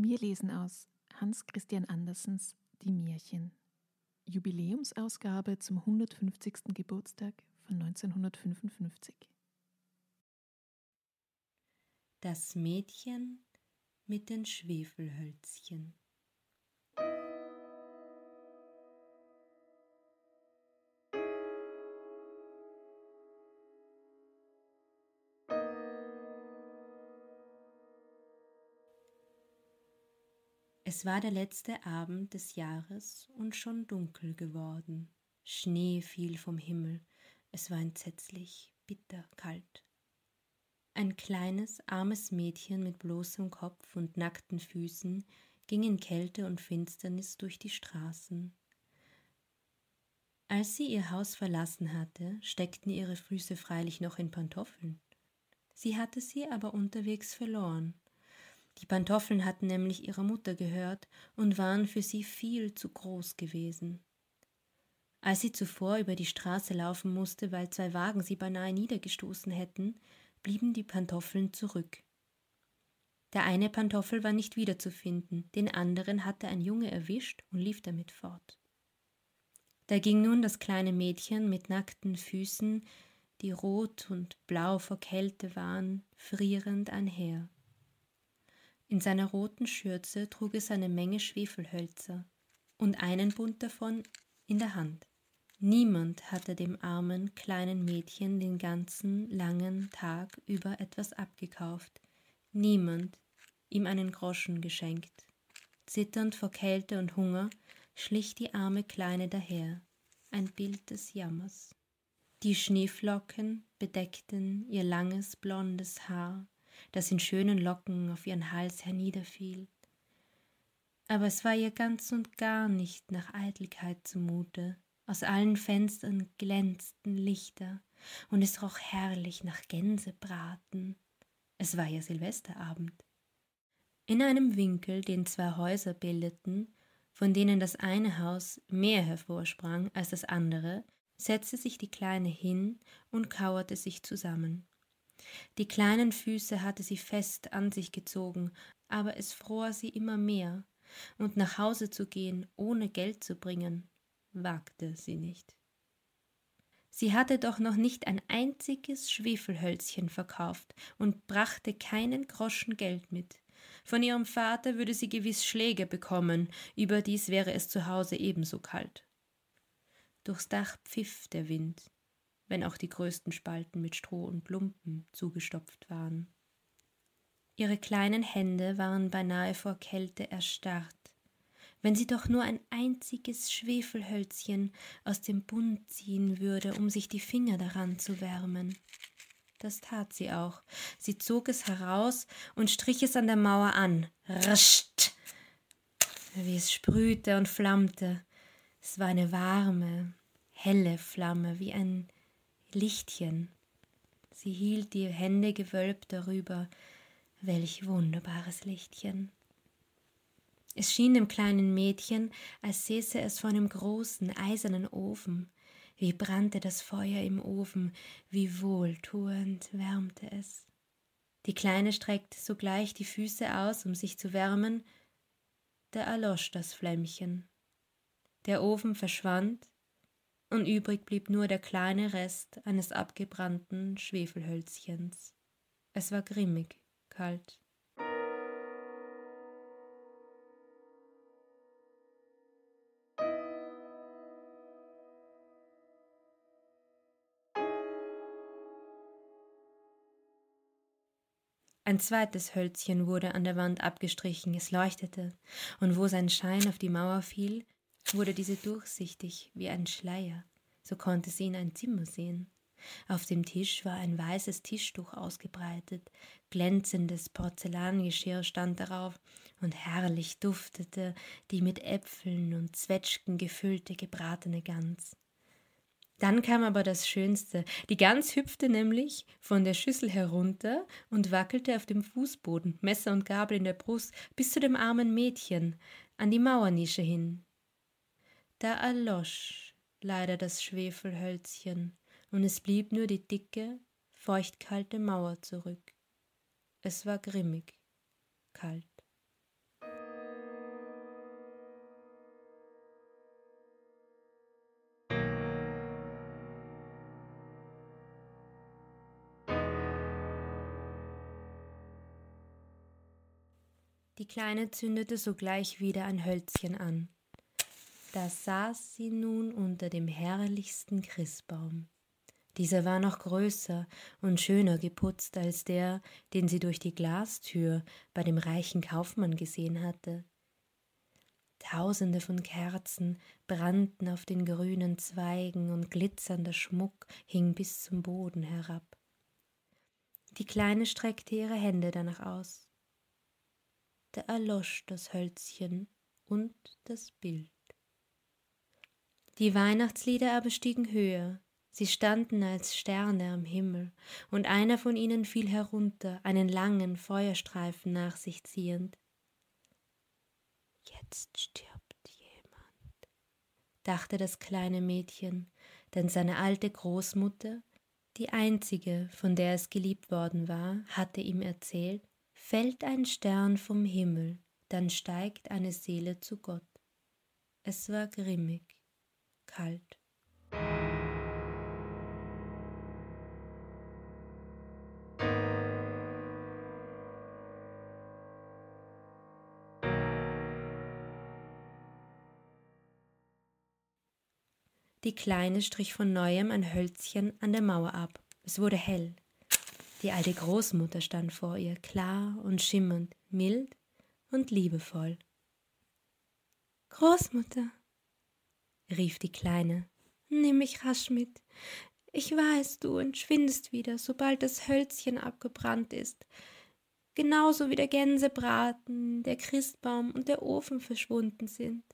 Wir lesen aus Hans Christian Andersens Die Märchen. Jubiläumsausgabe zum 150. Geburtstag von 1955. Das Mädchen mit den Schwefelhölzchen. Es war der letzte Abend des Jahres und schon dunkel geworden. Schnee fiel vom Himmel, es war entsetzlich, bitter, kalt. Ein kleines, armes Mädchen mit bloßem Kopf und nackten Füßen ging in Kälte und Finsternis durch die Straßen. Als sie ihr Haus verlassen hatte, steckten ihre Füße freilich noch in Pantoffeln. Sie hatte sie aber unterwegs verloren, die Pantoffeln hatten nämlich ihrer Mutter gehört und waren für sie viel zu groß gewesen. Als sie zuvor über die Straße laufen musste, weil zwei Wagen sie beinahe niedergestoßen hätten, blieben die Pantoffeln zurück. Der eine Pantoffel war nicht wiederzufinden, den anderen hatte ein Junge erwischt und lief damit fort. Da ging nun das kleine Mädchen mit nackten Füßen, die rot und blau vor Kälte waren, frierend einher. In seiner roten Schürze trug es eine Menge Schwefelhölzer und einen Bund davon in der Hand. Niemand hatte dem armen kleinen Mädchen den ganzen langen Tag über etwas abgekauft, niemand ihm einen Groschen geschenkt. Zitternd vor Kälte und Hunger schlich die arme Kleine daher, ein Bild des Jammers. Die Schneeflocken bedeckten ihr langes blondes Haar, das in schönen Locken auf ihren Hals herniederfiel. Aber es war ihr ganz und gar nicht nach Eitelkeit zumute. Aus allen Fenstern glänzten Lichter, und es roch herrlich nach Gänsebraten. Es war ja Silvesterabend. In einem Winkel, den zwei Häuser bildeten, von denen das eine Haus mehr hervorsprang als das andere, setzte sich die Kleine hin und kauerte sich zusammen. Die kleinen Füße hatte sie fest an sich gezogen, aber es fror sie immer mehr, und nach Hause zu gehen, ohne Geld zu bringen, wagte sie nicht. Sie hatte doch noch nicht ein einziges Schwefelhölzchen verkauft und brachte keinen Groschen Geld mit. Von ihrem Vater würde sie gewiss Schläge bekommen, überdies wäre es zu Hause ebenso kalt. Durchs Dach pfiff der Wind, wenn auch die größten Spalten mit Stroh und Lumpen zugestopft waren. Ihre kleinen Hände waren beinahe vor Kälte erstarrt. Wenn sie doch nur ein einziges Schwefelhölzchen aus dem Bund ziehen würde, um sich die Finger daran zu wärmen. Das tat sie auch. Sie zog es heraus und strich es an der Mauer an. Rascht! Wie es sprühte und flammte. Es war eine warme, helle Flamme, wie ein Lichtchen. Sie hielt die Hände gewölbt darüber. Welch wunderbares Lichtchen. Es schien dem kleinen Mädchen, als säße es vor einem großen eisernen Ofen. Wie brannte das Feuer im Ofen, wie wohltuend wärmte es. Die Kleine streckte sogleich die Füße aus, um sich zu wärmen, da erlosch das Flämmchen. Der Ofen verschwand, und übrig blieb nur der kleine Rest eines abgebrannten Schwefelhölzchens. Es war grimmig, kalt. Ein zweites Hölzchen wurde an der Wand abgestrichen, es leuchtete, und wo sein Schein auf die Mauer fiel, wurde diese durchsichtig wie ein Schleier, so konnte sie in ein Zimmer sehen. Auf dem Tisch war ein weißes Tischtuch ausgebreitet, glänzendes Porzellangeschirr stand darauf, und herrlich duftete die mit Äpfeln und Zwetschgen gefüllte gebratene Gans. Dann kam aber das Schönste. Die Gans hüpfte nämlich von der Schüssel herunter und wackelte auf dem Fußboden, Messer und Gabel in der Brust, bis zu dem armen Mädchen, an die Mauernische hin. Da erlosch leider das Schwefelhölzchen, und es blieb nur die dicke, feuchtkalte Mauer zurück. Es war grimmig, kalt. Die Kleine zündete sogleich wieder ein Hölzchen an. Da saß sie nun unter dem herrlichsten Christbaum. Dieser war noch größer und schöner geputzt als der, den sie durch die Glastür bei dem reichen Kaufmann gesehen hatte. Tausende von Kerzen brannten auf den grünen Zweigen und glitzernder Schmuck hing bis zum Boden herab. Die Kleine streckte ihre Hände danach aus da erlosch das Hölzchen und das Bild. Die Weihnachtslieder aber stiegen höher, sie standen als Sterne am Himmel, und einer von ihnen fiel herunter, einen langen Feuerstreifen nach sich ziehend. Jetzt stirbt jemand, dachte das kleine Mädchen, denn seine alte Großmutter, die einzige, von der es geliebt worden war, hatte ihm erzählt, Fällt ein Stern vom Himmel, dann steigt eine Seele zu Gott. Es war grimmig, kalt. Die Kleine strich von neuem ein Hölzchen an der Mauer ab. Es wurde hell. Die alte Großmutter stand vor ihr, klar und schimmernd, mild und liebevoll. Großmutter, rief die Kleine, nimm mich rasch mit. Ich weiß, du entschwindest wieder, sobald das Hölzchen abgebrannt ist, genauso wie der Gänsebraten, der Christbaum und der Ofen verschwunden sind.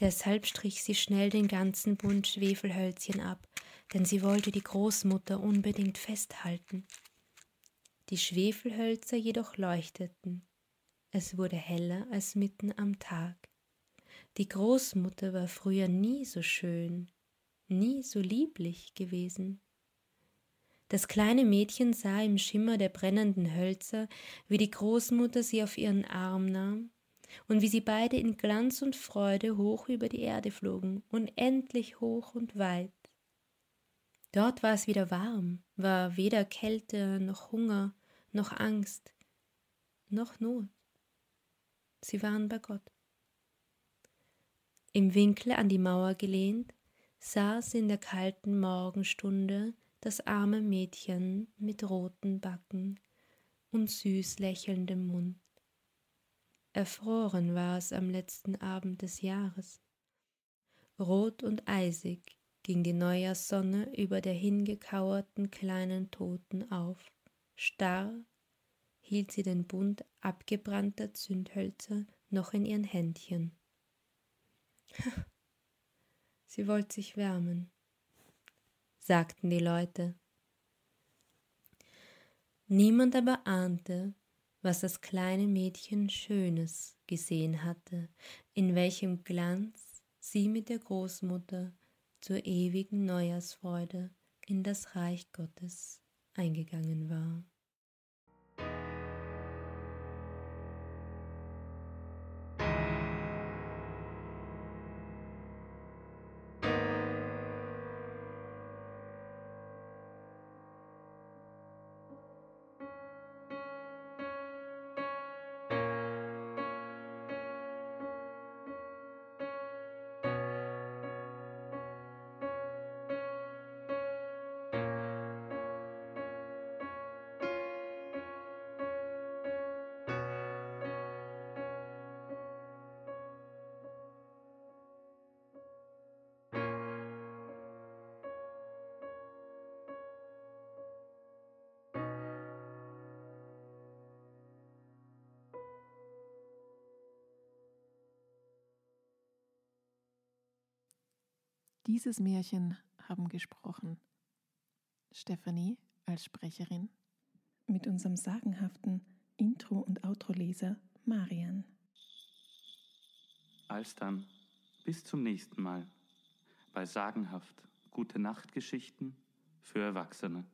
Deshalb strich sie schnell den ganzen Bund Schwefelhölzchen ab, denn sie wollte die Großmutter unbedingt festhalten. Die Schwefelhölzer jedoch leuchteten. Es wurde heller als mitten am Tag. Die Großmutter war früher nie so schön, nie so lieblich gewesen. Das kleine Mädchen sah im Schimmer der brennenden Hölzer, wie die Großmutter sie auf ihren Arm nahm und wie sie beide in Glanz und Freude hoch über die Erde flogen, unendlich hoch und weit. Dort war es wieder warm, war weder Kälte noch Hunger noch Angst noch Not. Sie waren bei Gott. Im Winkel an die Mauer gelehnt, saß in der kalten Morgenstunde das arme Mädchen mit roten Backen und süß lächelndem Mund. Erfroren war es am letzten Abend des Jahres. Rot und eisig ging die Neujahrssonne über der hingekauerten kleinen Toten auf. Starr hielt sie den Bund abgebrannter Zündhölzer noch in ihren Händchen. sie wollte sich wärmen, sagten die Leute. Niemand aber ahnte, was das kleine Mädchen Schönes gesehen hatte, in welchem Glanz sie mit der Großmutter zur ewigen Neujahrsfreude in das Reich Gottes eingegangen war. Dieses Märchen haben gesprochen Stephanie als Sprecherin, mit unserem sagenhaften Intro- und Outro-Leser Marian. Alsdann, bis zum nächsten Mal bei sagenhaft gute Nachtgeschichten für Erwachsene.